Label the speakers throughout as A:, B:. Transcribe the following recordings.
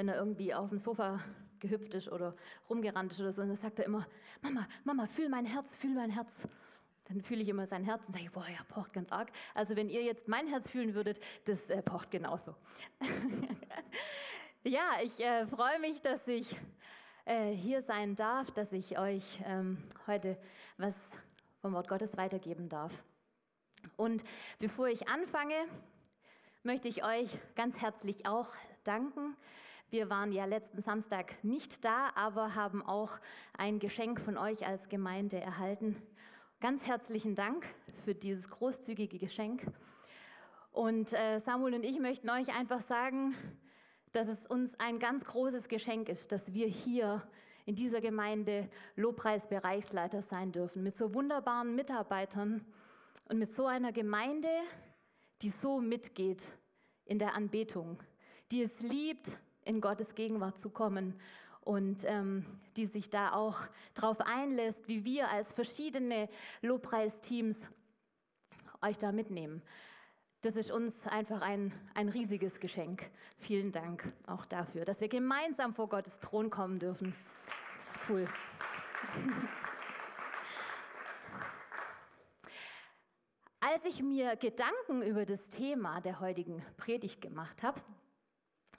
A: wenn er irgendwie auf dem Sofa gehüpft ist oder rumgerannt ist oder so. Und dann sagt er immer, Mama, Mama, fühl mein Herz, fühl mein Herz. Dann fühle ich immer sein Herz und sage, boah, er pocht ganz arg. Also wenn ihr jetzt mein Herz fühlen würdet, das äh, pocht genauso. ja, ich äh, freue mich, dass ich äh, hier sein darf, dass ich euch ähm, heute was vom Wort Gottes weitergeben darf. Und bevor ich anfange, möchte ich euch ganz herzlich auch danken. Wir waren ja letzten Samstag nicht da, aber haben auch ein Geschenk von euch als Gemeinde erhalten. Ganz herzlichen Dank für dieses großzügige Geschenk. Und äh, Samuel und ich möchten euch einfach sagen, dass es uns ein ganz großes Geschenk ist, dass wir hier in dieser Gemeinde Lobpreisbereichsleiter sein dürfen, mit so wunderbaren Mitarbeitern und mit so einer Gemeinde, die so mitgeht in der Anbetung, die es liebt, in Gottes Gegenwart zu kommen und ähm, die sich da auch darauf einlässt, wie wir als verschiedene Lobpreisteams euch da mitnehmen. Das ist uns einfach ein, ein riesiges Geschenk. Vielen Dank auch dafür, dass wir gemeinsam vor Gottes Thron kommen dürfen. Das ist cool. Als ich mir Gedanken über das Thema der heutigen Predigt gemacht habe,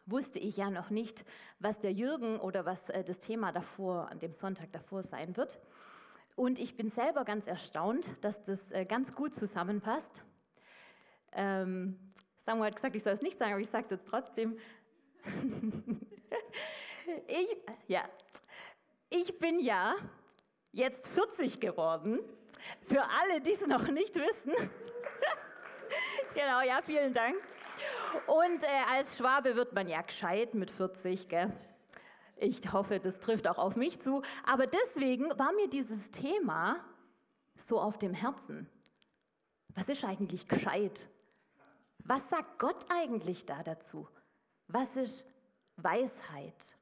A: wusste ich ja noch nicht, was der Jürgen oder was äh, das Thema davor, an dem Sonntag davor sein wird. Und ich bin selber ganz erstaunt, dass das äh, ganz gut zusammenpasst. Ähm, Samuel hat gesagt, ich soll es nicht sagen, aber ich sage es jetzt trotzdem. ich, ja, ich bin ja jetzt 40 geworden. Für alle, die es noch nicht wissen. genau, ja, vielen Dank. Und äh, als Schwabe wird man ja gescheit mit 40, gell? Ich hoffe, das trifft auch auf mich zu. Aber deswegen war mir dieses Thema so auf dem Herzen. Was ist eigentlich gescheit? Was sagt Gott eigentlich da dazu? Was ist Weisheit?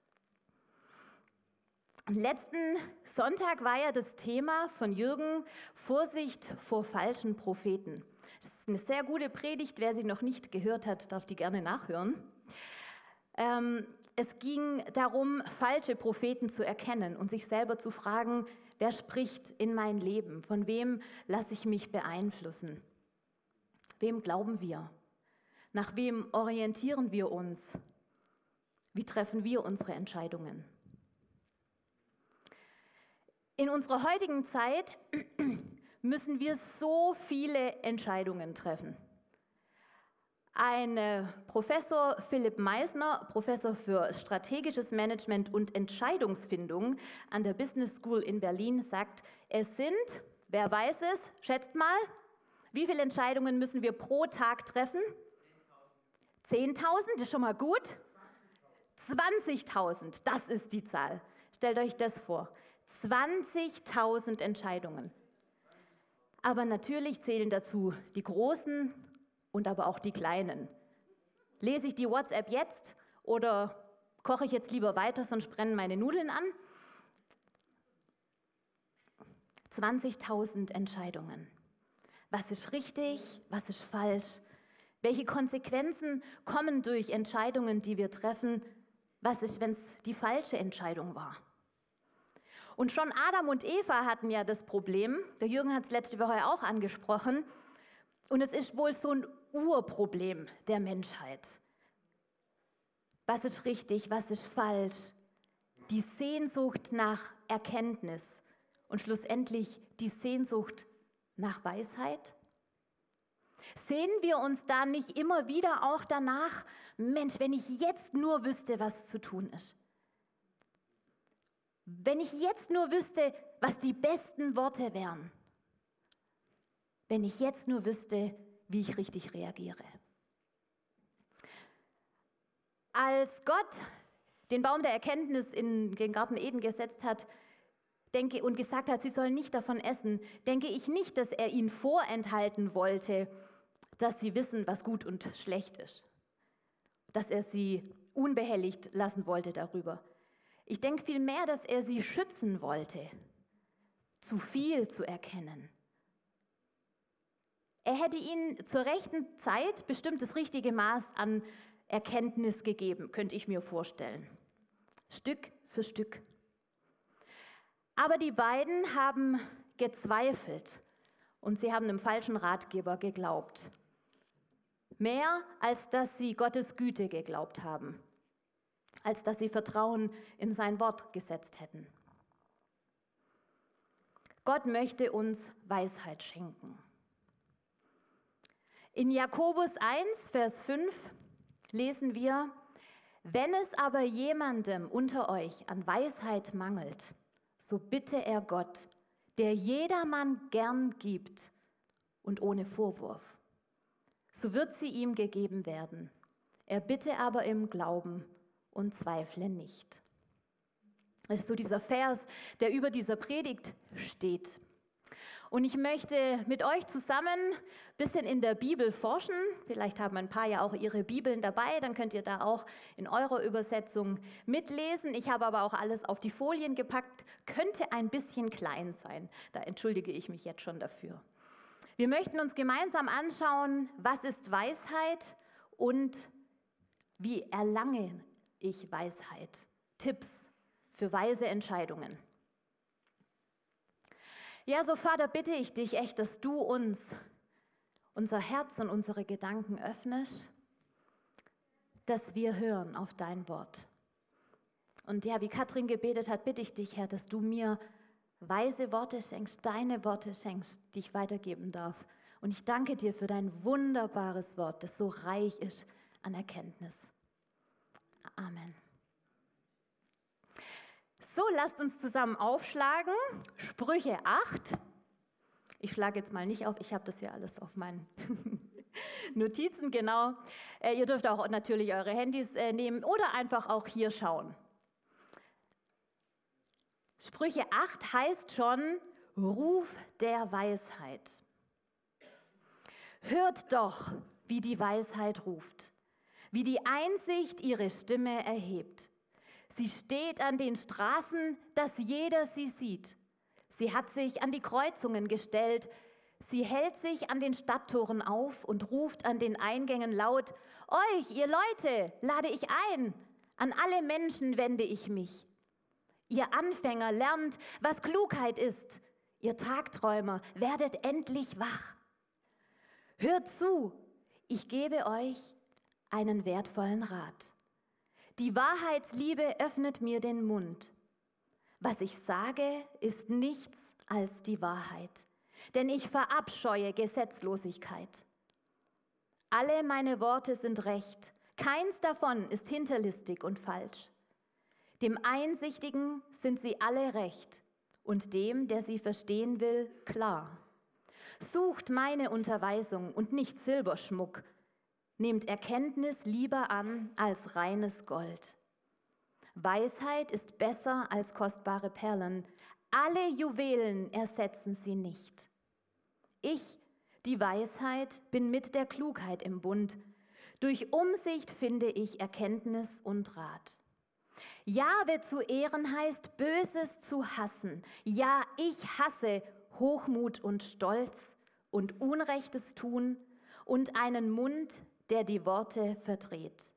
A: Am letzten Sonntag war ja das Thema von Jürgen Vorsicht vor falschen Propheten. Eine sehr gute Predigt. Wer sie noch nicht gehört hat, darf die gerne nachhören. Ähm, es ging darum, falsche Propheten zu erkennen und sich selber zu fragen, wer spricht in mein Leben? Von wem lasse ich mich beeinflussen? Wem glauben wir? Nach wem orientieren wir uns? Wie treffen wir unsere Entscheidungen? In unserer heutigen Zeit müssen wir so viele Entscheidungen treffen. Ein äh, Professor Philipp Meisner, Professor für strategisches Management und Entscheidungsfindung an der Business School in Berlin, sagt, es sind, wer weiß es, schätzt mal, wie viele Entscheidungen müssen wir pro Tag treffen? 10.000, das ist schon mal gut. 20.000, das ist die Zahl. Stellt euch das vor. 20.000 Entscheidungen. Aber natürlich zählen dazu die großen und aber auch die kleinen. Lese ich die WhatsApp jetzt oder koche ich jetzt lieber weiter, sonst brennen meine Nudeln an? 20.000 Entscheidungen. Was ist richtig, was ist falsch? Welche Konsequenzen kommen durch Entscheidungen, die wir treffen? Was ist, wenn es die falsche Entscheidung war? Und schon Adam und Eva hatten ja das Problem, der Jürgen hat es letzte Woche auch angesprochen, und es ist wohl so ein Urproblem der Menschheit. Was ist richtig, was ist falsch? Die Sehnsucht nach Erkenntnis und schlussendlich die Sehnsucht nach Weisheit? Sehen wir uns da nicht immer wieder auch danach, Mensch, wenn ich jetzt nur wüsste, was zu tun ist? Wenn ich jetzt nur wüsste, was die besten Worte wären. Wenn ich jetzt nur wüsste, wie ich richtig reagiere. Als Gott den Baum der Erkenntnis in den Garten Eden gesetzt hat, denke und gesagt hat, sie sollen nicht davon essen, denke ich nicht, dass er ihnen vorenthalten wollte, dass sie wissen, was gut und schlecht ist. Dass er sie unbehelligt lassen wollte darüber. Ich denke vielmehr, dass er sie schützen wollte, zu viel zu erkennen. Er hätte ihnen zur rechten Zeit bestimmt das richtige Maß an Erkenntnis gegeben, könnte ich mir vorstellen. Stück für Stück. Aber die beiden haben gezweifelt und sie haben dem falschen Ratgeber geglaubt. Mehr als dass sie Gottes Güte geglaubt haben, als dass sie Vertrauen in sein Wort gesetzt hätten. Gott möchte uns Weisheit schenken. In Jakobus 1, Vers 5 lesen wir, wenn es aber jemandem unter euch an Weisheit mangelt, so bitte er Gott, der jedermann gern gibt und ohne Vorwurf. So wird sie ihm gegeben werden. Er bitte aber im Glauben und zweifle nicht. Das ist so dieser Vers, der über dieser Predigt steht. Und ich möchte mit euch zusammen ein bisschen in der Bibel forschen. Vielleicht haben ein paar ja auch ihre Bibeln dabei, dann könnt ihr da auch in eurer Übersetzung mitlesen. Ich habe aber auch alles auf die Folien gepackt. Könnte ein bisschen klein sein. Da entschuldige ich mich jetzt schon dafür. Wir möchten uns gemeinsam anschauen, was ist Weisheit und wie erlange ich Weisheit. Tipps für weise Entscheidungen. Ja, so Vater, bitte ich dich echt, dass du uns unser Herz und unsere Gedanken öffnest, dass wir hören auf dein Wort. Und ja, wie Katrin gebetet hat, bitte ich dich, Herr, dass du mir weise Worte schenkst, deine Worte schenkst, die ich weitergeben darf. Und ich danke dir für dein wunderbares Wort, das so reich ist an Erkenntnis. Amen. So, lasst uns zusammen aufschlagen. Sprüche 8. Ich schlage jetzt mal nicht auf, ich habe das hier alles auf meinen Notizen, genau. Äh, ihr dürft auch natürlich eure Handys äh, nehmen oder einfach auch hier schauen. Sprüche 8 heißt schon Ruf der Weisheit. Hört doch, wie die Weisheit ruft, wie die Einsicht ihre Stimme erhebt. Sie steht an den Straßen, dass jeder sie sieht. Sie hat sich an die Kreuzungen gestellt. Sie hält sich an den Stadttoren auf und ruft an den Eingängen laut, Euch, ihr Leute, lade ich ein. An alle Menschen wende ich mich. Ihr Anfänger lernt, was Klugheit ist. Ihr Tagträumer, werdet endlich wach. Hört zu, ich gebe euch einen wertvollen Rat. Die Wahrheitsliebe öffnet mir den Mund. Was ich sage, ist nichts als die Wahrheit, denn ich verabscheue Gesetzlosigkeit. Alle meine Worte sind recht, keins davon ist hinterlistig und falsch. Dem Einsichtigen sind sie alle recht und dem, der sie verstehen will, klar. Sucht meine Unterweisung und nicht Silberschmuck, nehmt Erkenntnis lieber an als reines Gold. Weisheit ist besser als kostbare Perlen. Alle Juwelen ersetzen sie nicht. Ich, die Weisheit, bin mit der Klugheit im Bund. Durch Umsicht finde ich Erkenntnis und Rat. Jahwe zu ehren heißt, Böses zu hassen. Ja, ich hasse Hochmut und Stolz und Unrechtes tun und einen Mund, der die Worte verdreht.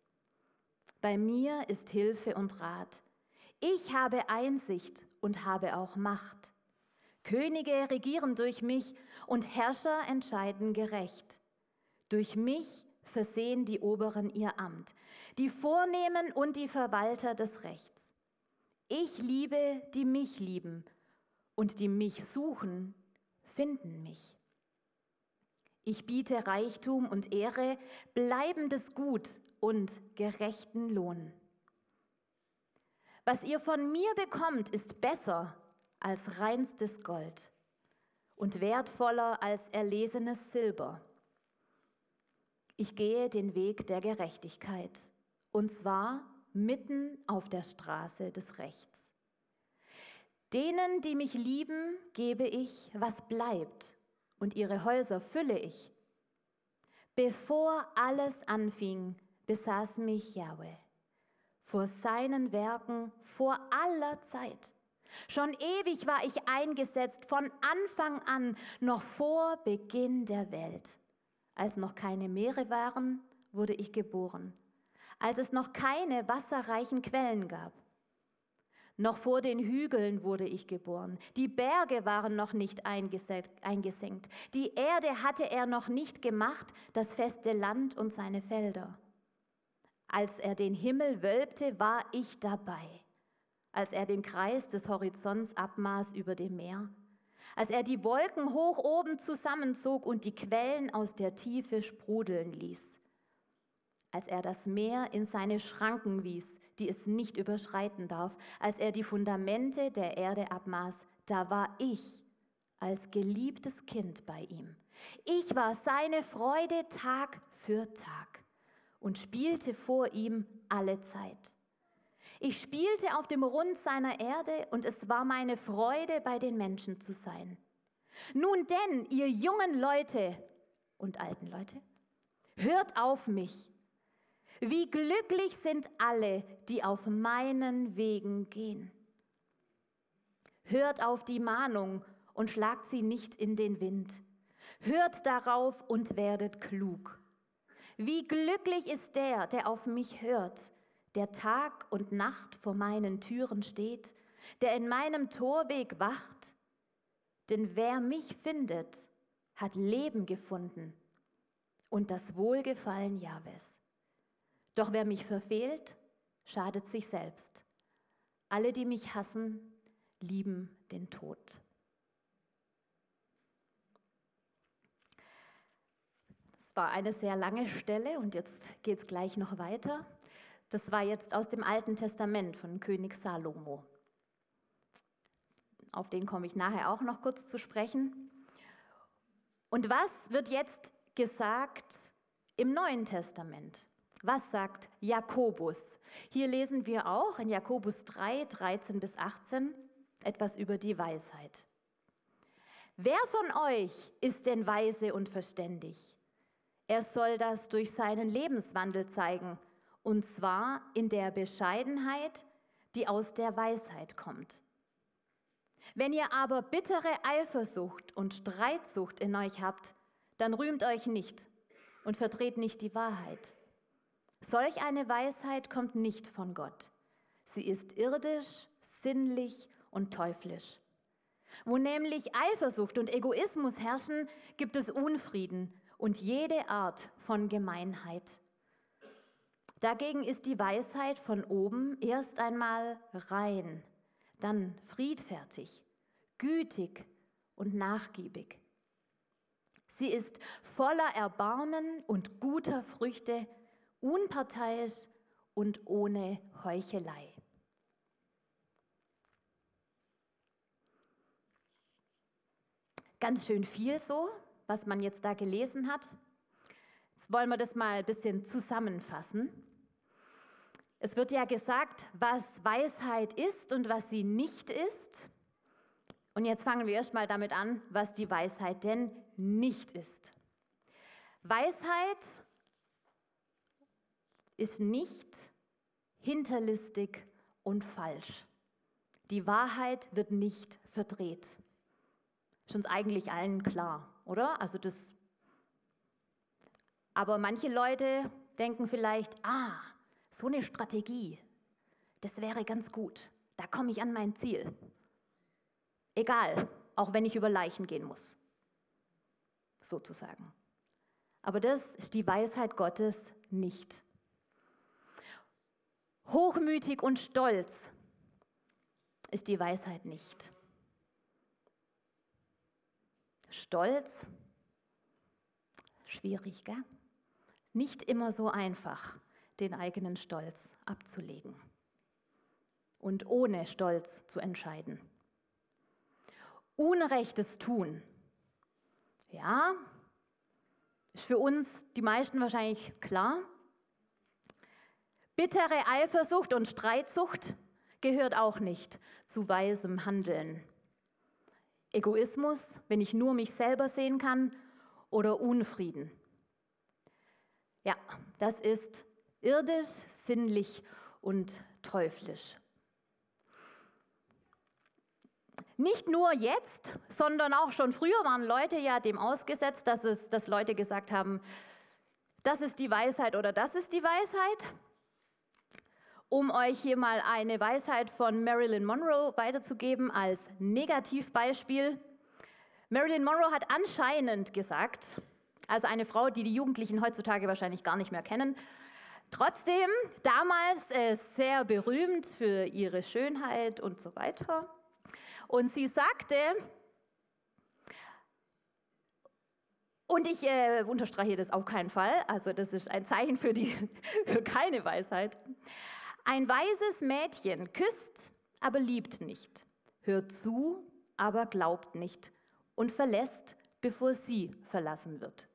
A: Bei mir ist Hilfe und Rat. Ich habe Einsicht und habe auch Macht. Könige regieren durch mich und Herrscher entscheiden gerecht. Durch mich versehen die Oberen ihr Amt, die Vornehmen und die Verwalter des Rechts. Ich liebe, die mich lieben, und die mich suchen, finden mich. Ich biete Reichtum und Ehre, bleibendes Gut und gerechten Lohn. Was ihr von mir bekommt, ist besser als reinstes Gold und wertvoller als erlesenes Silber. Ich gehe den Weg der Gerechtigkeit, und zwar mitten auf der Straße des Rechts. Denen, die mich lieben, gebe ich, was bleibt und ihre Häuser fülle ich. Bevor alles anfing, besaß mich Yahweh. Vor seinen Werken, vor aller Zeit. Schon ewig war ich eingesetzt, von Anfang an, noch vor Beginn der Welt. Als noch keine Meere waren, wurde ich geboren. als es noch keine wasserreichen Quellen gab. Noch vor den Hügeln wurde ich geboren. Die Berge waren noch nicht eingesenkt. Die Erde hatte er noch nicht gemacht, das feste Land und seine Felder. Als er den Himmel wölbte, war ich dabei. Als er den Kreis des Horizonts abmaß über dem Meer. Als er die Wolken hoch oben zusammenzog und die Quellen aus der Tiefe sprudeln ließ. Als er das Meer in seine Schranken wies, die es nicht überschreiten darf. Als er die Fundamente der Erde abmaß, da war ich als geliebtes Kind bei ihm. Ich war seine Freude Tag für Tag und spielte vor ihm alle Zeit. Ich spielte auf dem Rund seiner Erde und es war meine Freude, bei den Menschen zu sein. Nun denn, ihr jungen Leute und alten Leute, hört auf mich. Wie glücklich sind alle, die auf meinen Wegen gehen. Hört auf die Mahnung und schlagt sie nicht in den Wind. Hört darauf und werdet klug. Wie glücklich ist der, der auf mich hört, der Tag und Nacht vor meinen Türen steht, der in meinem Torweg wacht. Denn wer mich findet, hat Leben gefunden und das Wohlgefallen Jahwes. Doch wer mich verfehlt, schadet sich selbst. Alle, die mich hassen, lieben den Tod. war eine sehr lange Stelle und jetzt geht es gleich noch weiter. Das war jetzt aus dem Alten Testament von König Salomo. Auf den komme ich nachher auch noch kurz zu sprechen. Und was wird jetzt gesagt im Neuen Testament? Was sagt Jakobus? Hier lesen wir auch in Jakobus 3, 13 bis 18 etwas über die Weisheit. Wer von euch ist denn weise und verständig? Er soll das durch seinen Lebenswandel zeigen, und zwar in der Bescheidenheit, die aus der Weisheit kommt. Wenn ihr aber bittere Eifersucht und Streitsucht in euch habt, dann rühmt euch nicht und verdreht nicht die Wahrheit. Solch eine Weisheit kommt nicht von Gott. Sie ist irdisch, sinnlich und teuflisch. Wo nämlich Eifersucht und Egoismus herrschen, gibt es Unfrieden und jede Art von Gemeinheit. Dagegen ist die Weisheit von oben erst einmal rein, dann friedfertig, gütig und nachgiebig. Sie ist voller Erbarmen und guter Früchte, unparteiisch und ohne Heuchelei. Ganz schön viel so, was man jetzt da gelesen hat. Jetzt wollen wir das mal ein bisschen zusammenfassen. Es wird ja gesagt, was Weisheit ist und was sie nicht ist. Und jetzt fangen wir erstmal damit an, was die Weisheit denn nicht ist. Weisheit ist nicht hinterlistig und falsch. Die Wahrheit wird nicht verdreht. Ist uns eigentlich allen klar oder? Also das. Aber manche Leute denken vielleicht, ah, so eine Strategie, das wäre ganz gut. Da komme ich an mein Ziel. Egal, auch wenn ich über Leichen gehen muss, sozusagen. Aber das ist die Weisheit Gottes nicht. Hochmütig und stolz ist die Weisheit nicht. Stolz, schwierig, gell? Nicht immer so einfach, den eigenen Stolz abzulegen und ohne Stolz zu entscheiden. Unrechtes tun, ja, ist für uns die meisten wahrscheinlich klar. Bittere Eifersucht und Streitsucht gehört auch nicht zu weisem Handeln. Egoismus, wenn ich nur mich selber sehen kann, oder Unfrieden. Ja, das ist irdisch, sinnlich und teuflisch. Nicht nur jetzt, sondern auch schon früher waren Leute ja dem ausgesetzt, dass, es, dass Leute gesagt haben, das ist die Weisheit oder das ist die Weisheit. Um euch hier mal eine Weisheit von Marilyn Monroe weiterzugeben als Negativbeispiel. Marilyn Monroe hat anscheinend gesagt, also eine Frau, die die Jugendlichen heutzutage wahrscheinlich gar nicht mehr kennen, trotzdem damals äh, sehr berühmt für ihre Schönheit und so weiter. Und sie sagte, und ich äh, unterstreiche das auf keinen Fall, also das ist ein Zeichen für, die, für keine Weisheit. Ein weises Mädchen küsst, aber liebt nicht, hört zu, aber glaubt nicht und verlässt, bevor sie verlassen wird.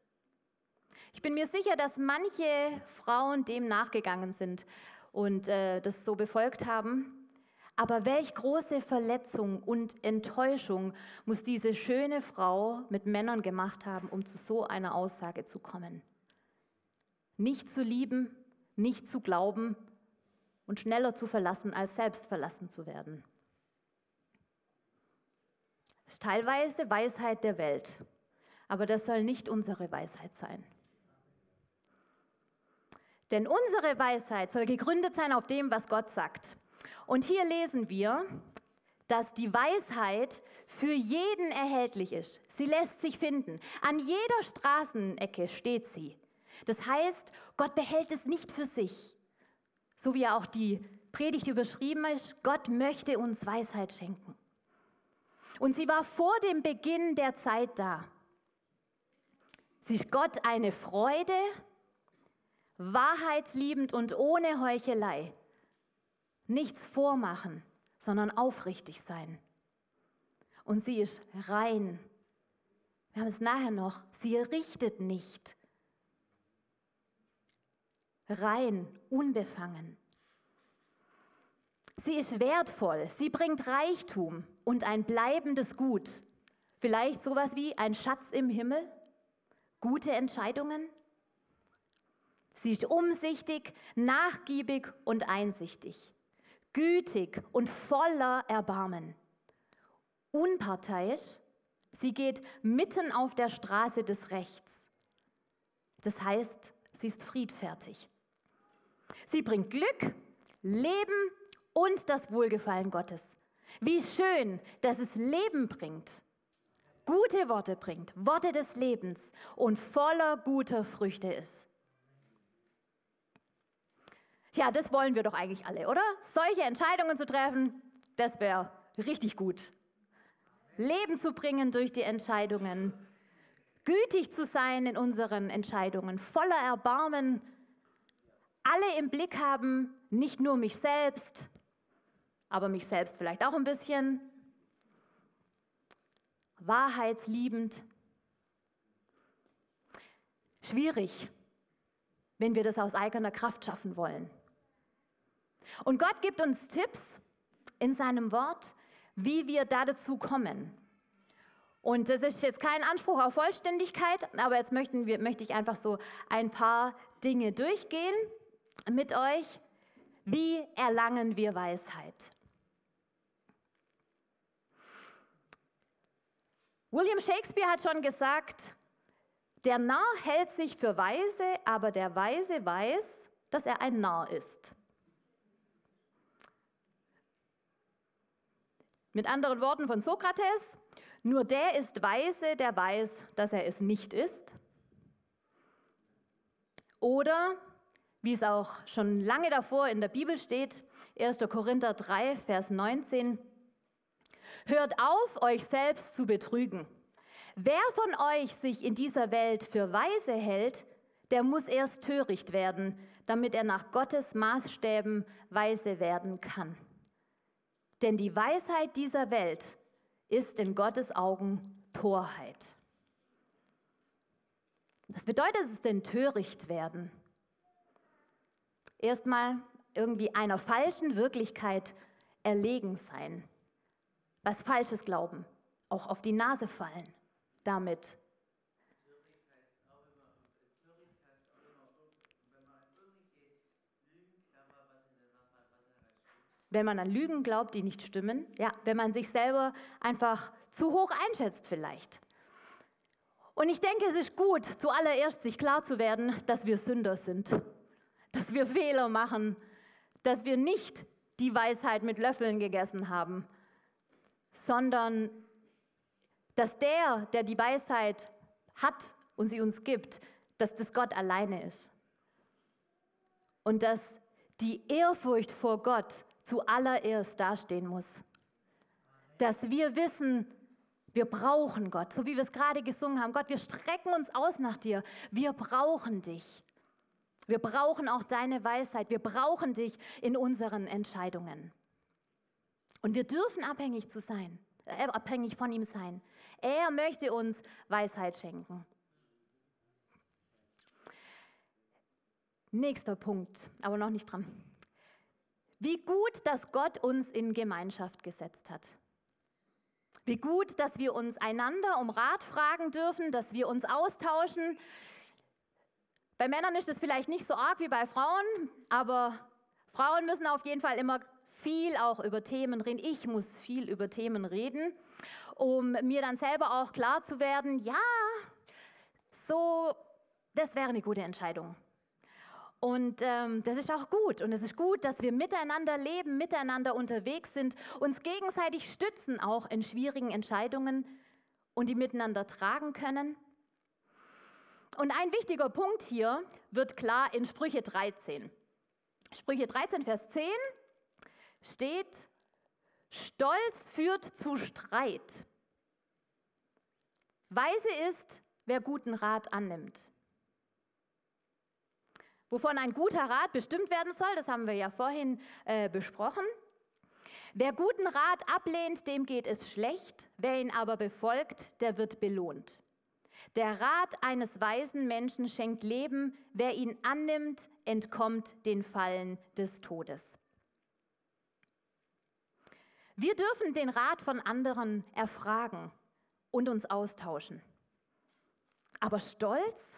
A: Ich bin mir sicher, dass manche Frauen dem nachgegangen sind und äh, das so befolgt haben. Aber welch große Verletzung und Enttäuschung muss diese schöne Frau mit Männern gemacht haben, um zu so einer Aussage zu kommen. Nicht zu lieben, nicht zu glauben und schneller zu verlassen, als selbst verlassen zu werden. Das ist teilweise Weisheit der Welt, aber das soll nicht unsere Weisheit sein. Denn unsere Weisheit soll gegründet sein auf dem, was Gott sagt. Und hier lesen wir, dass die Weisheit für jeden erhältlich ist. Sie lässt sich finden. An jeder Straßenecke steht sie. Das heißt, Gott behält es nicht für sich. So wie auch die Predigt überschrieben ist, Gott möchte uns Weisheit schenken. Und sie war vor dem Beginn der Zeit da. Sie ist Gott eine Freude, wahrheitsliebend und ohne Heuchelei. Nichts vormachen, sondern aufrichtig sein. Und sie ist rein. Wir haben es nachher noch. Sie richtet nicht. Rein, unbefangen. Sie ist wertvoll. Sie bringt Reichtum und ein bleibendes Gut. Vielleicht sowas wie ein Schatz im Himmel, gute Entscheidungen. Sie ist umsichtig, nachgiebig und einsichtig gütig und voller Erbarmen. Unparteiisch, sie geht mitten auf der Straße des Rechts. Das heißt, sie ist friedfertig. Sie bringt Glück, Leben und das Wohlgefallen Gottes. Wie schön, dass es Leben bringt, gute Worte bringt, Worte des Lebens und voller guter Früchte ist. Tja, das wollen wir doch eigentlich alle, oder? Solche Entscheidungen zu treffen, das wäre richtig gut. Leben zu bringen durch die Entscheidungen, gütig zu sein in unseren Entscheidungen, voller Erbarmen, alle im Blick haben, nicht nur mich selbst, aber mich selbst vielleicht auch ein bisschen, wahrheitsliebend. Schwierig, wenn wir das aus eigener Kraft schaffen wollen. Und Gott gibt uns Tipps in seinem Wort, wie wir da dazu kommen. Und das ist jetzt kein Anspruch auf Vollständigkeit, aber jetzt möchten wir, möchte ich einfach so ein paar Dinge durchgehen mit euch. Wie erlangen wir Weisheit? William Shakespeare hat schon gesagt, der Narr hält sich für weise, aber der Weise weiß, dass er ein Narr ist. Mit anderen Worten von Sokrates, nur der ist weise, der weiß, dass er es nicht ist. Oder, wie es auch schon lange davor in der Bibel steht, 1. Korinther 3, Vers 19, hört auf, euch selbst zu betrügen. Wer von euch sich in dieser Welt für weise hält, der muss erst töricht werden, damit er nach Gottes Maßstäben weise werden kann. Denn die Weisheit dieser Welt ist in Gottes Augen Torheit. Was bedeutet es denn töricht werden? Erstmal irgendwie einer falschen Wirklichkeit erlegen sein. Was Falsches glauben, auch auf die Nase fallen damit. wenn man an Lügen glaubt, die nicht stimmen, ja, wenn man sich selber einfach zu hoch einschätzt vielleicht. Und ich denke, es ist gut, zuallererst sich klar zu werden, dass wir Sünder sind, dass wir Fehler machen, dass wir nicht die Weisheit mit Löffeln gegessen haben, sondern dass der, der die Weisheit hat und sie uns gibt, dass das Gott alleine ist. Und dass die Ehrfurcht vor Gott zuallererst dastehen muss. Dass wir wissen, wir brauchen Gott, so wie wir es gerade gesungen haben. Gott, wir strecken uns aus nach dir. Wir brauchen dich. Wir brauchen auch deine Weisheit. Wir brauchen dich in unseren Entscheidungen. Und wir dürfen abhängig zu sein, äh, abhängig von ihm sein. Er möchte uns Weisheit schenken. Nächster Punkt, aber noch nicht dran. Wie gut, dass Gott uns in Gemeinschaft gesetzt hat. Wie gut, dass wir uns einander um Rat fragen dürfen, dass wir uns austauschen. Bei Männern ist es vielleicht nicht so arg wie bei Frauen, aber Frauen müssen auf jeden Fall immer viel auch über Themen reden. Ich muss viel über Themen reden, um mir dann selber auch klar zu werden, ja, so, das wäre eine gute Entscheidung. Und ähm, das ist auch gut. Und es ist gut, dass wir miteinander leben, miteinander unterwegs sind, uns gegenseitig stützen, auch in schwierigen Entscheidungen und die miteinander tragen können. Und ein wichtiger Punkt hier wird klar in Sprüche 13. Sprüche 13, Vers 10 steht, Stolz führt zu Streit. Weise ist, wer guten Rat annimmt. Wovon ein guter Rat bestimmt werden soll, das haben wir ja vorhin äh, besprochen. Wer guten Rat ablehnt, dem geht es schlecht, wer ihn aber befolgt, der wird belohnt. Der Rat eines weisen Menschen schenkt Leben, wer ihn annimmt, entkommt den Fallen des Todes. Wir dürfen den Rat von anderen erfragen und uns austauschen. Aber Stolz,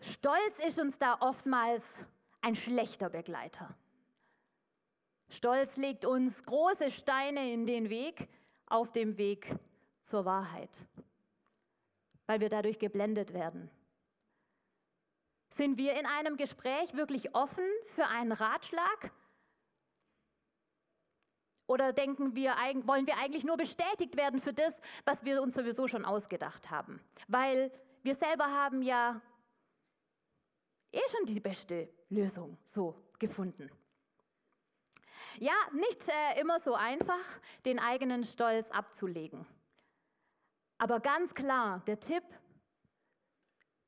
A: Stolz ist uns da oftmals ein schlechter Begleiter. Stolz legt uns große Steine in den Weg, auf dem Weg zur Wahrheit, weil wir dadurch geblendet werden. Sind wir in einem Gespräch wirklich offen für einen Ratschlag? Oder denken wir, wollen wir eigentlich nur bestätigt werden für das, was wir uns sowieso schon ausgedacht haben? Weil wir selber haben ja eh schon die beste Lösung so gefunden. Ja, nicht äh, immer so einfach, den eigenen Stolz abzulegen. Aber ganz klar, der Tipp,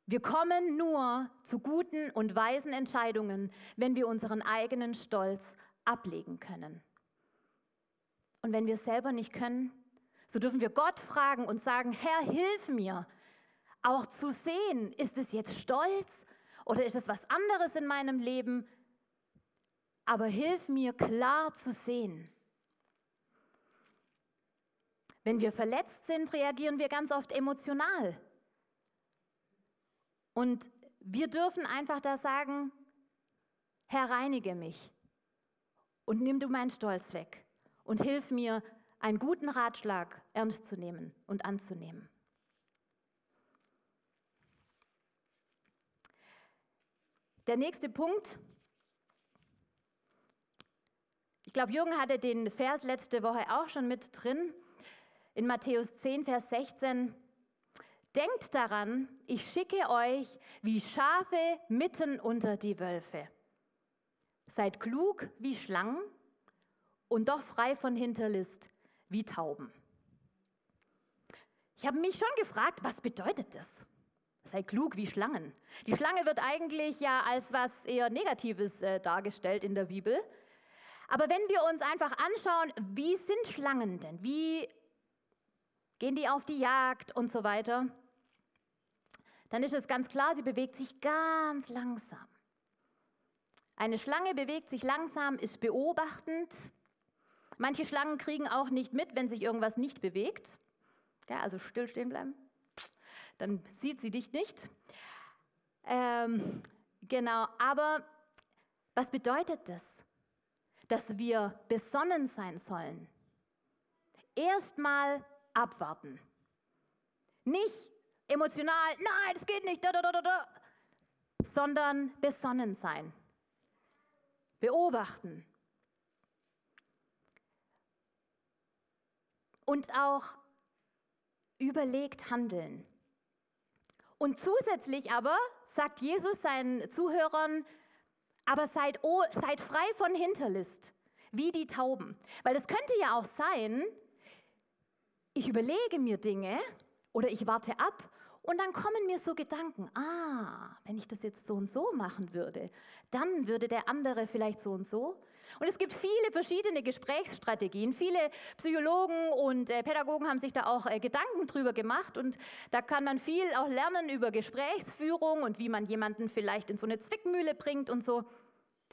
A: wir kommen nur zu guten und weisen Entscheidungen, wenn wir unseren eigenen Stolz ablegen können. Und wenn wir es selber nicht können, so dürfen wir Gott fragen und sagen, Herr, hilf mir, auch zu sehen, ist es jetzt Stolz oder ist es was anderes in meinem Leben? Aber hilf mir klar zu sehen. Wenn wir verletzt sind, reagieren wir ganz oft emotional. Und wir dürfen einfach da sagen, Herr, reinige mich und nimm du meinen Stolz weg und hilf mir, einen guten Ratschlag ernst zu nehmen und anzunehmen. Der nächste Punkt. Ich glaube, Jürgen hatte den Vers letzte Woche auch schon mit drin. In Matthäus 10, Vers 16. Denkt daran, ich schicke euch wie Schafe mitten unter die Wölfe. Seid klug wie Schlangen und doch frei von Hinterlist wie Tauben. Ich habe mich schon gefragt, was bedeutet das? Sei klug wie Schlangen. Die Schlange wird eigentlich ja als was eher Negatives äh, dargestellt in der Bibel. Aber wenn wir uns einfach anschauen, wie sind Schlangen denn? Wie gehen die auf die Jagd und so weiter? Dann ist es ganz klar, sie bewegt sich ganz langsam. Eine Schlange bewegt sich langsam, ist beobachtend. Manche Schlangen kriegen auch nicht mit, wenn sich irgendwas nicht bewegt. Ja, also stillstehen bleiben dann sieht sie dich nicht. Ähm, genau, aber was bedeutet das? Dass wir besonnen sein sollen. Erstmal abwarten. Nicht emotional, nein, das geht nicht, da, da, da, da, sondern besonnen sein. beobachten und auch überlegt handeln. Und zusätzlich aber sagt Jesus seinen Zuhörern, aber seid, seid frei von Hinterlist, wie die Tauben. Weil es könnte ja auch sein, ich überlege mir Dinge oder ich warte ab und dann kommen mir so Gedanken, ah, wenn ich das jetzt so und so machen würde, dann würde der andere vielleicht so und so. Und es gibt viele verschiedene Gesprächsstrategien. Viele Psychologen und äh, Pädagogen haben sich da auch äh, Gedanken drüber gemacht. Und da kann man viel auch lernen über Gesprächsführung und wie man jemanden vielleicht in so eine Zwickmühle bringt und so.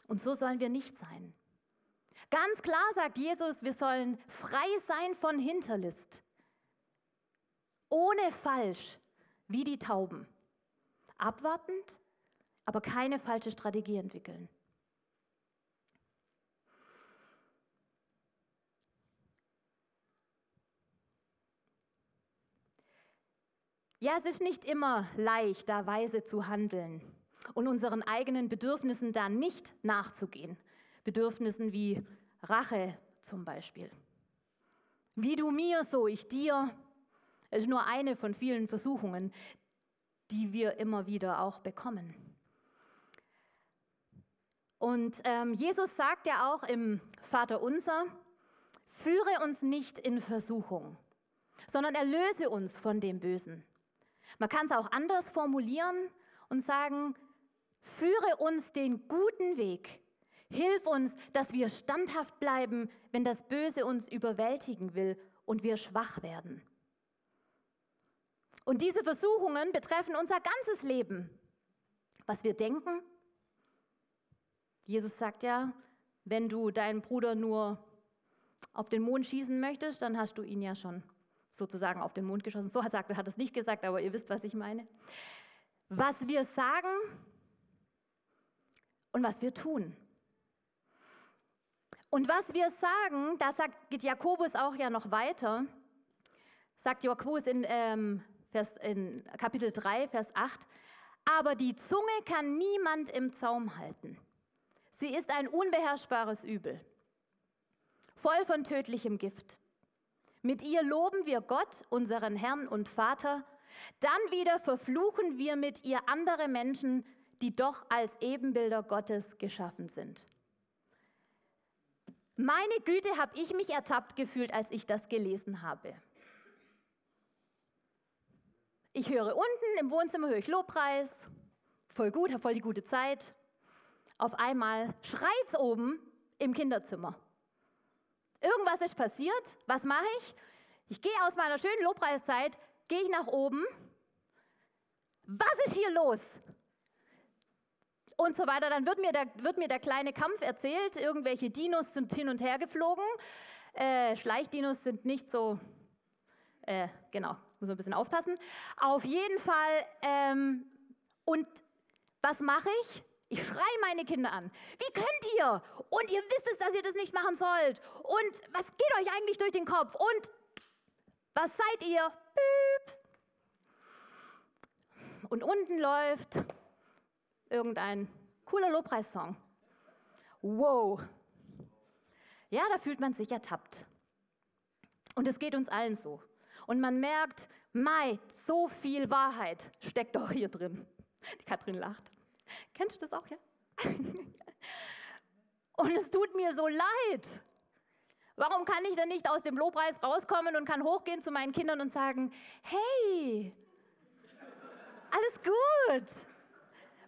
A: Und so sollen wir nicht sein. Ganz klar sagt Jesus, wir sollen frei sein von Hinterlist. Ohne falsch, wie die Tauben. Abwartend, aber keine falsche Strategie entwickeln. Ja, es ist nicht immer leicht, da weise zu handeln und unseren eigenen Bedürfnissen da nicht nachzugehen. Bedürfnissen wie Rache zum Beispiel. Wie du mir, so ich dir. Es ist nur eine von vielen Versuchungen, die wir immer wieder auch bekommen. Und ähm, Jesus sagt ja auch im Vater unser, führe uns nicht in Versuchung, sondern erlöse uns von dem Bösen. Man kann es auch anders formulieren und sagen, führe uns den guten Weg. Hilf uns, dass wir standhaft bleiben, wenn das Böse uns überwältigen will und wir schwach werden. Und diese Versuchungen betreffen unser ganzes Leben. Was wir denken. Jesus sagt ja, wenn du deinen Bruder nur auf den Mond schießen möchtest, dann hast du ihn ja schon sozusagen auf den Mond geschossen. So hat er es nicht gesagt, aber ihr wisst, was ich meine. Was wir sagen und was wir tun. Und was wir sagen, da sagt, geht Jakobus auch ja noch weiter, sagt Jakobus in, ähm, Vers, in Kapitel 3, Vers 8, aber die Zunge kann niemand im Zaum halten. Sie ist ein unbeherrschbares Übel, voll von tödlichem Gift. Mit ihr loben wir Gott, unseren Herrn und Vater. Dann wieder verfluchen wir mit ihr andere Menschen, die doch als Ebenbilder Gottes geschaffen sind. Meine Güte, habe ich mich ertappt gefühlt, als ich das gelesen habe. Ich höre unten im Wohnzimmer höre ich Lobpreis, voll gut, habe voll die gute Zeit. Auf einmal schreit es oben im Kinderzimmer. Irgendwas ist passiert. Was mache ich? Ich gehe aus meiner schönen Lobpreiszeit, gehe ich nach oben. Was ist hier los? Und so weiter. Dann wird mir der, wird mir der kleine Kampf erzählt. Irgendwelche Dinos sind hin und her geflogen. Äh, Schleichdinos sind nicht so, äh, genau, muss man ein bisschen aufpassen. Auf jeden Fall, ähm, und was mache ich? Ich schreie meine Kinder an. Wie könnt ihr? Und ihr wisst es, dass ihr das nicht machen sollt. Und was geht euch eigentlich durch den Kopf? Und was seid ihr? Piep. Und unten läuft irgendein cooler Lobpreissong. Wow. Ja, da fühlt man sich ertappt. Und es geht uns allen so. Und man merkt, Mai, so viel Wahrheit steckt doch hier drin. Die Katrin lacht. Kennst du das auch, ja? Und es tut mir so leid. Warum kann ich denn nicht aus dem Lobpreis rauskommen und kann hochgehen zu meinen Kindern und sagen, hey, alles gut.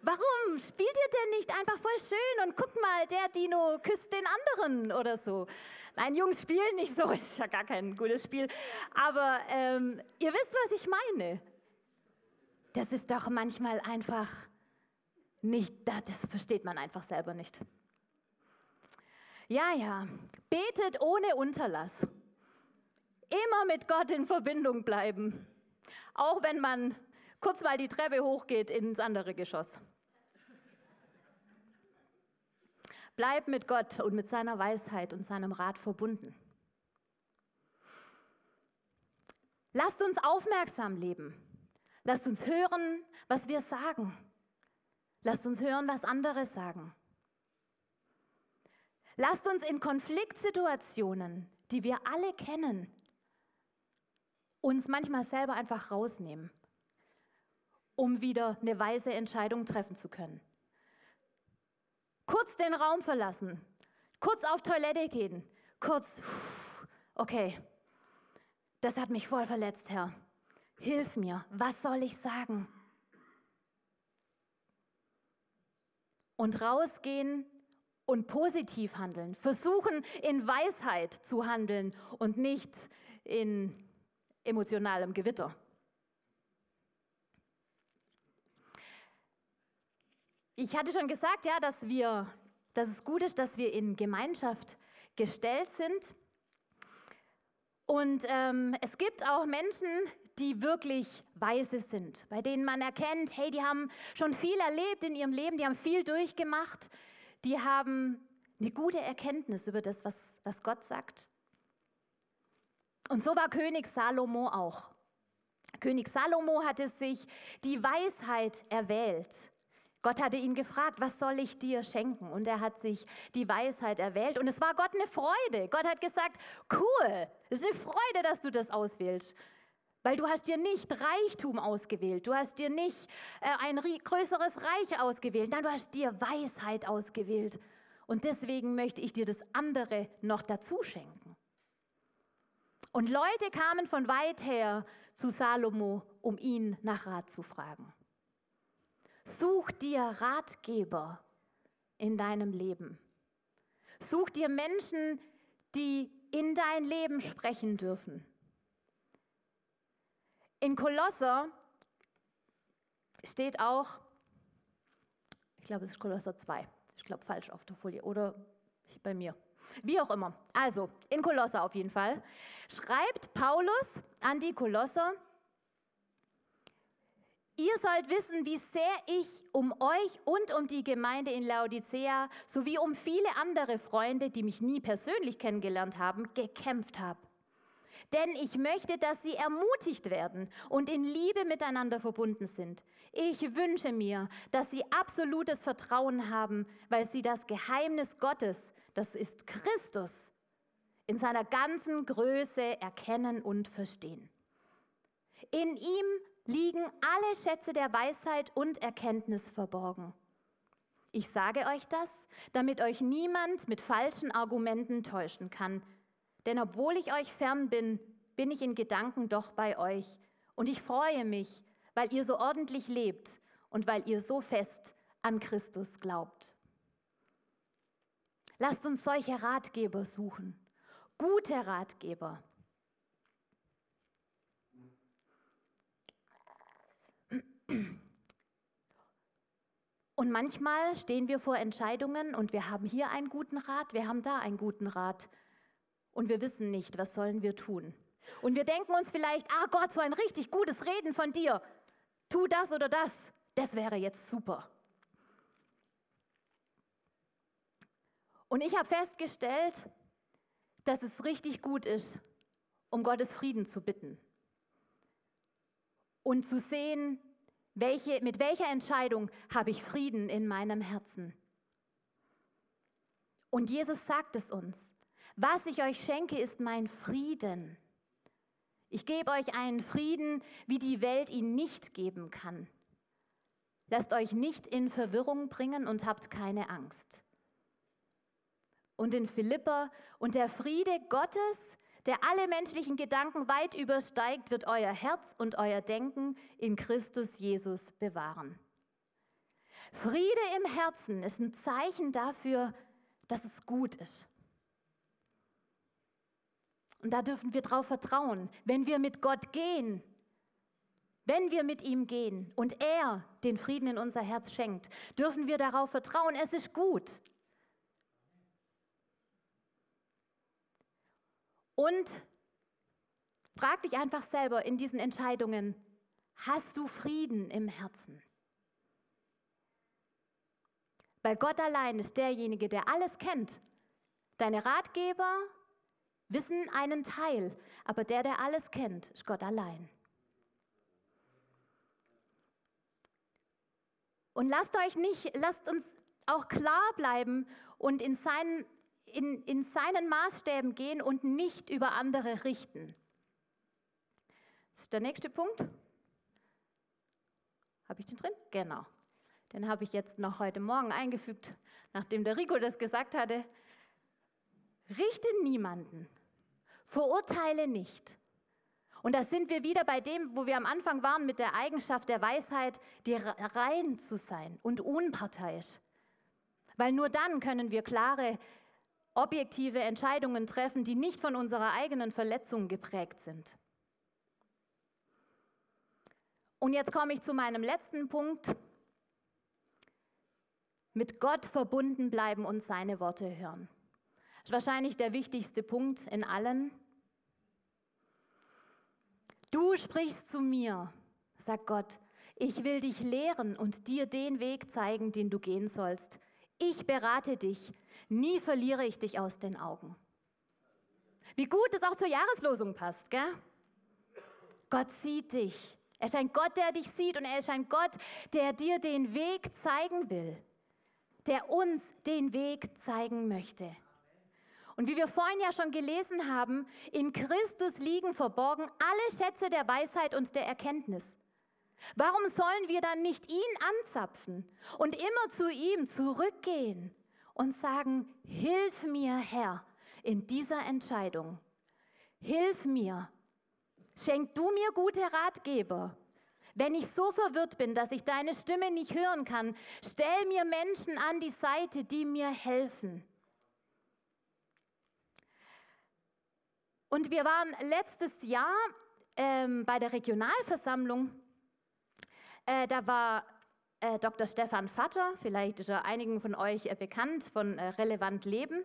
A: Warum spielt ihr denn nicht einfach voll schön und guckt mal, der Dino küsst den anderen oder so? Nein, Jungs spielen nicht so, ist ja gar kein gutes Spiel. Aber ähm, ihr wisst, was ich meine. Das ist doch manchmal einfach nicht, das versteht man einfach selber nicht. Ja, ja, betet ohne Unterlass. Immer mit Gott in Verbindung bleiben. Auch wenn man kurz mal die Treppe hochgeht ins andere Geschoss. Bleib mit Gott und mit seiner Weisheit und seinem Rat verbunden. Lasst uns aufmerksam leben. Lasst uns hören, was wir sagen. Lasst uns hören, was andere sagen. Lasst uns in Konfliktsituationen, die wir alle kennen, uns manchmal selber einfach rausnehmen, um wieder eine weise Entscheidung treffen zu können. Kurz den Raum verlassen, kurz auf Toilette gehen, kurz, okay, das hat mich voll verletzt, Herr. Hilf mir, was soll ich sagen? Und rausgehen und positiv handeln, versuchen in Weisheit zu handeln und nicht in emotionalem Gewitter. Ich hatte schon gesagt, ja, dass wir, dass es gut ist, dass wir in Gemeinschaft gestellt sind. Und ähm, es gibt auch Menschen, die wirklich weise sind, bei denen man erkennt, hey, die haben schon viel erlebt in ihrem Leben, die haben viel durchgemacht, die haben eine gute Erkenntnis über das, was, was Gott sagt. Und so war König Salomo auch. König Salomo hatte sich die Weisheit erwählt. Gott hatte ihn gefragt, was soll ich dir schenken? Und er hat sich die Weisheit erwählt. Und es war Gott eine Freude. Gott hat gesagt, cool, es ist eine Freude, dass du das auswählst. Weil du hast dir nicht Reichtum ausgewählt, du hast dir nicht äh, ein größeres Reich ausgewählt, nein, du hast dir Weisheit ausgewählt. Und deswegen möchte ich dir das andere noch dazu schenken. Und Leute kamen von weit her zu Salomo, um ihn nach Rat zu fragen. Such dir Ratgeber in deinem Leben. Such dir Menschen, die in dein Leben sprechen dürfen in Kolosser steht auch, ich glaube, es ist Kolosser 2. Ich glaube, falsch auf der Folie oder bei mir. Wie auch immer. Also, in Kolosser auf jeden Fall. Schreibt Paulus an die Kolosser, Ihr sollt wissen, wie sehr ich um euch und um die Gemeinde in Laodicea sowie um viele andere Freunde, die mich nie persönlich kennengelernt haben, gekämpft habe. Denn ich möchte, dass sie ermutigt werden und in Liebe miteinander verbunden sind. Ich wünsche mir, dass sie absolutes Vertrauen haben, weil sie das Geheimnis Gottes, das ist Christus, in seiner ganzen Größe erkennen und verstehen. In ihm liegen alle Schätze der Weisheit und Erkenntnis verborgen. Ich sage euch das, damit euch niemand mit falschen Argumenten täuschen kann, denn obwohl ich euch fern bin, bin ich in Gedanken doch bei euch. Und ich freue mich, weil ihr so ordentlich lebt und weil ihr so fest an Christus glaubt. Lasst uns solche Ratgeber suchen, gute Ratgeber. Und manchmal stehen wir vor Entscheidungen und wir haben hier einen guten Rat, wir haben da einen guten Rat und wir wissen nicht, was sollen wir tun. Und wir denken uns vielleicht, ah Gott, so ein richtig gutes Reden von dir, tu das oder das, das wäre jetzt super. Und ich habe festgestellt, dass es richtig gut ist, um Gottes Frieden zu bitten und zu sehen, welche, mit welcher Entscheidung habe ich Frieden in meinem Herzen. Und Jesus sagt es uns. Was ich euch schenke, ist mein Frieden. Ich gebe euch einen Frieden, wie die Welt ihn nicht geben kann. Lasst euch nicht in Verwirrung bringen und habt keine Angst. Und in Philippa, und der Friede Gottes, der alle menschlichen Gedanken weit übersteigt, wird euer Herz und euer Denken in Christus Jesus bewahren. Friede im Herzen ist ein Zeichen dafür, dass es gut ist. Und da dürfen wir drauf vertrauen. Wenn wir mit Gott gehen, wenn wir mit ihm gehen und er den Frieden in unser Herz schenkt, dürfen wir darauf vertrauen, es ist gut. Und frag dich einfach selber in diesen Entscheidungen, hast du Frieden im Herzen? Weil Gott allein ist derjenige, der alles kennt. Deine Ratgeber, wissen einen Teil, aber der, der alles kennt, ist Gott allein. Und lasst euch nicht, lasst uns auch klar bleiben und in seinen, in, in seinen Maßstäben gehen und nicht über andere richten. Das ist der nächste Punkt. Habe ich den drin? Genau. Den habe ich jetzt noch heute Morgen eingefügt, nachdem der Rico das gesagt hatte. Richte niemanden, verurteile nicht. Und da sind wir wieder bei dem, wo wir am Anfang waren, mit der Eigenschaft der Weisheit, die rein zu sein und unparteiisch. Weil nur dann können wir klare, objektive Entscheidungen treffen, die nicht von unserer eigenen Verletzung geprägt sind. Und jetzt komme ich zu meinem letzten Punkt. Mit Gott verbunden bleiben und seine Worte hören. Das ist wahrscheinlich der wichtigste Punkt in allen. Du sprichst zu mir, sagt Gott, ich will dich lehren und dir den Weg zeigen, den du gehen sollst. Ich berate dich, nie verliere ich dich aus den Augen. Wie gut es auch zur Jahreslosung passt, gell? Gott sieht dich, er ist ein Gott, der dich sieht und er ist ein Gott, der dir den Weg zeigen will, der uns den Weg zeigen möchte. Und wie wir vorhin ja schon gelesen haben, in Christus liegen verborgen alle Schätze der Weisheit und der Erkenntnis. Warum sollen wir dann nicht ihn anzapfen und immer zu ihm zurückgehen und sagen, hilf mir Herr in dieser Entscheidung. Hilf mir, Schenk du mir gute Ratgeber. Wenn ich so verwirrt bin, dass ich deine Stimme nicht hören kann, stell mir Menschen an die Seite, die mir helfen. Und wir waren letztes Jahr ähm, bei der Regionalversammlung. Äh, da war äh, Dr. Stefan Vatter, vielleicht ist er einigen von euch äh, bekannt von äh, Relevant Leben.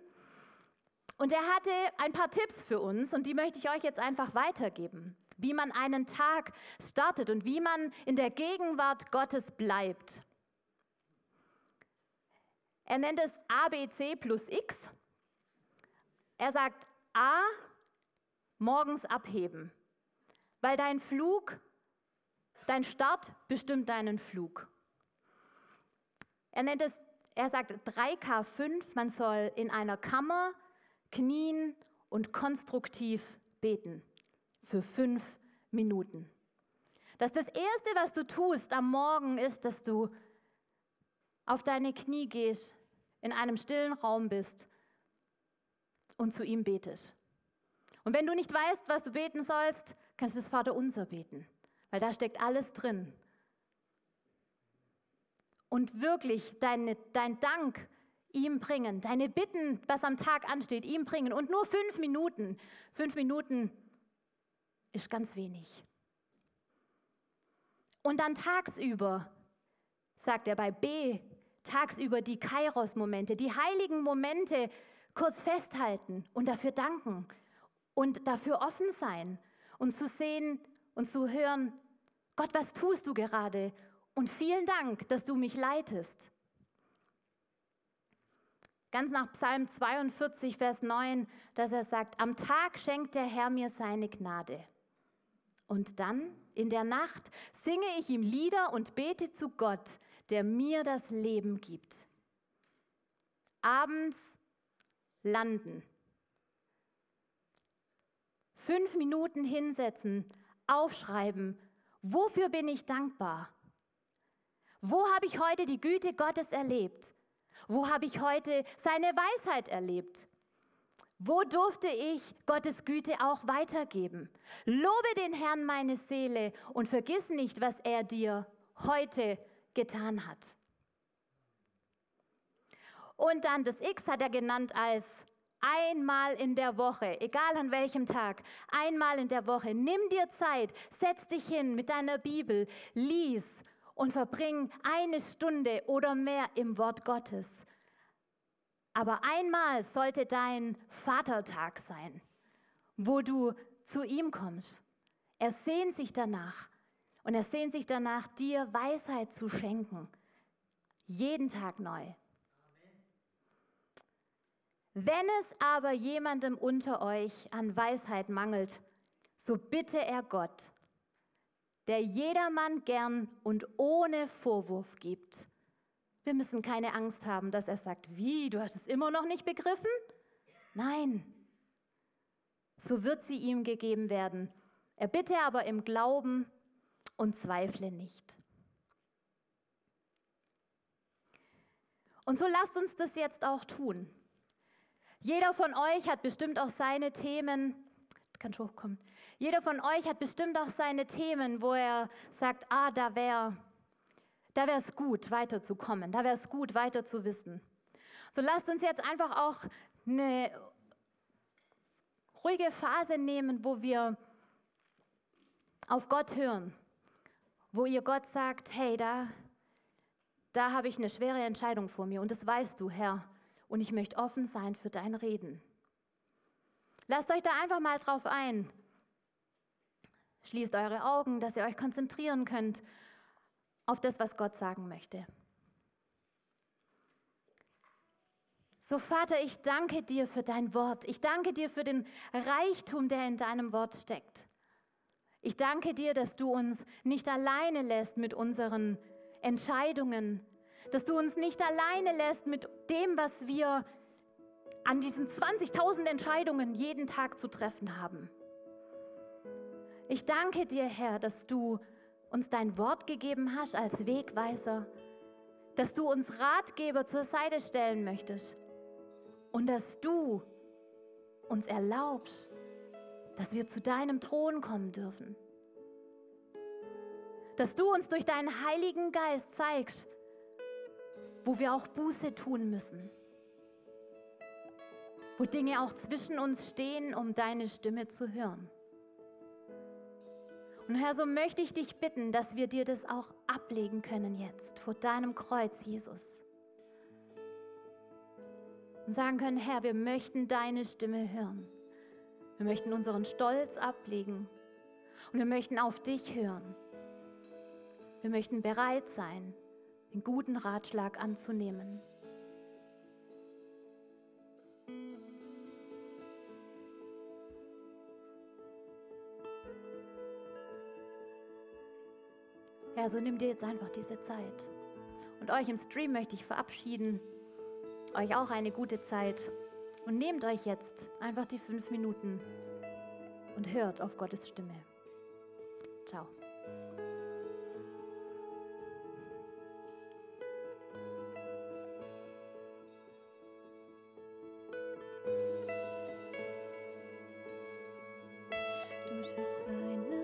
A: Und er hatte ein paar Tipps für uns und die möchte ich euch jetzt einfach weitergeben, wie man einen Tag startet und wie man in der Gegenwart Gottes bleibt. Er nennt es ABC plus X. Er sagt A, morgens abheben, weil dein Flug, dein Start bestimmt deinen Flug. Er nennt es, er sagt 3K5, man soll in einer Kammer knien und konstruktiv beten für fünf Minuten. Dass das Erste, was du tust am Morgen, ist, dass du auf deine Knie gehst, in einem stillen Raum bist und zu ihm betest. Und wenn du nicht weißt, was du beten sollst, kannst du das Vaterunser beten, weil da steckt alles drin. Und wirklich deine, dein Dank ihm bringen. Deine Bitten, was am Tag ansteht, ihm bringen. Und nur fünf Minuten. Fünf Minuten ist ganz wenig. Und dann tagsüber, sagt er bei B, tagsüber die Kairos-Momente, die heiligen Momente kurz festhalten und dafür danken und dafür offen sein und zu sehen und zu hören, Gott, was tust du gerade? Und vielen Dank, dass du mich leitest. Ganz nach Psalm 42, Vers 9, dass er sagt, am Tag schenkt der Herr mir seine Gnade. Und dann, in der Nacht, singe ich ihm Lieder und bete zu Gott, der mir das Leben gibt. Abends landen. Fünf Minuten hinsetzen, aufschreiben, wofür bin ich dankbar? Wo habe ich heute die Güte Gottes erlebt? Wo habe ich heute seine Weisheit erlebt? Wo durfte ich Gottes Güte auch weitergeben? Lobe den Herrn meine Seele und vergiss nicht, was er dir heute getan hat. Und dann das X hat er genannt als einmal in der Woche, egal an welchem Tag, einmal in der Woche. Nimm dir Zeit, setz dich hin mit deiner Bibel, lies und verbring eine Stunde oder mehr im Wort Gottes. Aber einmal sollte dein Vatertag sein, wo du zu ihm kommst. Er sehnt sich danach und er sehnt sich danach, dir Weisheit zu schenken. Jeden Tag neu. Wenn es aber jemandem unter euch an Weisheit mangelt, so bitte er Gott, der jedermann gern und ohne Vorwurf gibt. Wir müssen keine Angst haben, dass er sagt, wie, du hast es immer noch nicht begriffen? Nein, so wird sie ihm gegeben werden. Er bitte aber im Glauben und zweifle nicht. Und so lasst uns das jetzt auch tun. Jeder von euch hat bestimmt auch seine Themen, kann schon hochkommen. Jeder von euch hat bestimmt auch seine Themen, wo er sagt, ah, da wäre da wäre es gut, weiterzukommen, da wäre es gut, weiter zu wissen. So lasst uns jetzt einfach auch eine ruhige Phase nehmen, wo wir auf Gott hören, wo ihr Gott sagt, hey, da, da habe ich eine schwere Entscheidung vor mir. Und das weißt du, Herr, und ich möchte offen sein für dein Reden. Lasst euch da einfach mal drauf ein. Schließt eure Augen, dass ihr euch konzentrieren könnt auf das, was Gott sagen möchte. So Vater, ich danke dir für dein Wort. Ich danke dir für den Reichtum, der in deinem Wort steckt. Ich danke dir, dass du uns nicht alleine lässt mit unseren Entscheidungen, dass du uns nicht alleine lässt mit dem, was wir an diesen 20.000 Entscheidungen jeden Tag zu treffen haben. Ich danke dir, Herr, dass du uns dein Wort gegeben hast als Wegweiser, dass du uns Ratgeber zur Seite stellen möchtest und dass du uns erlaubst, dass wir zu deinem Thron kommen dürfen. Dass du uns durch deinen Heiligen Geist zeigst, wo wir auch Buße tun müssen. Wo Dinge auch zwischen uns stehen, um deine Stimme zu hören. Und Herr, so möchte ich dich bitten, dass wir dir das auch ablegen können jetzt vor deinem Kreuz, Jesus und sagen können, Herr, wir möchten deine Stimme hören. Wir möchten unseren Stolz ablegen und wir möchten auf dich hören. Wir möchten bereit sein, den guten Ratschlag anzunehmen. Ja, so nimm dir jetzt einfach diese Zeit. Und euch im Stream möchte ich verabschieden euch auch eine gute Zeit und nehmt euch jetzt einfach die fünf Minuten und hört auf Gottes Stimme. Ciao.